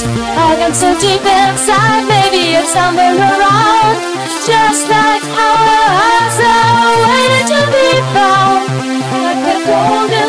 it. I am so deep inside, maybe it's somewhere around. Just like our hearts are waiting to be found. Like the golden.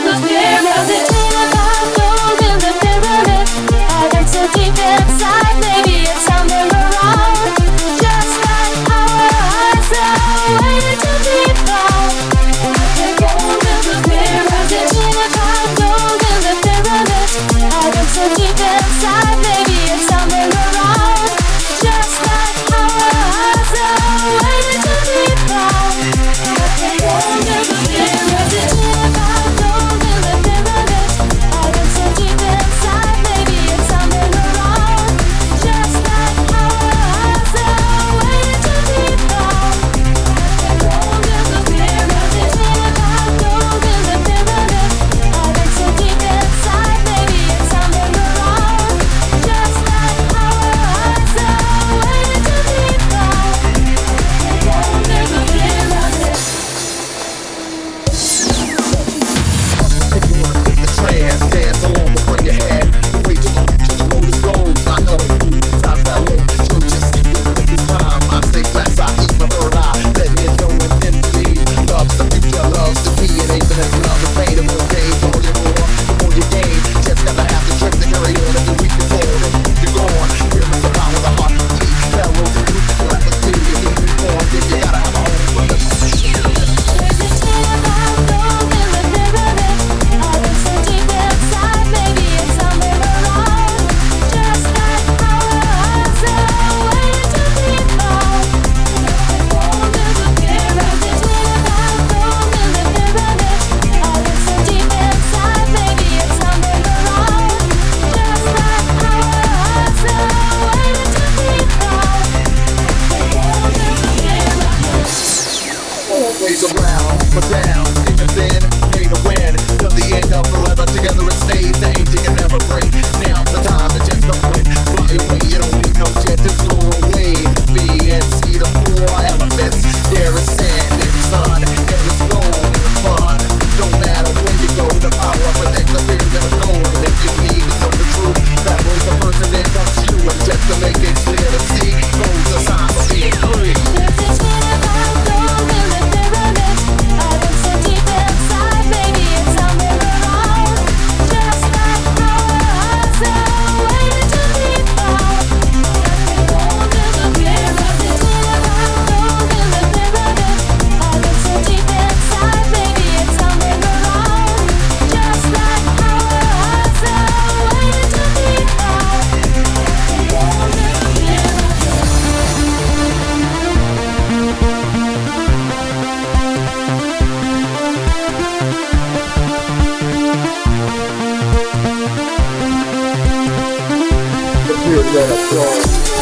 for down. hear that song.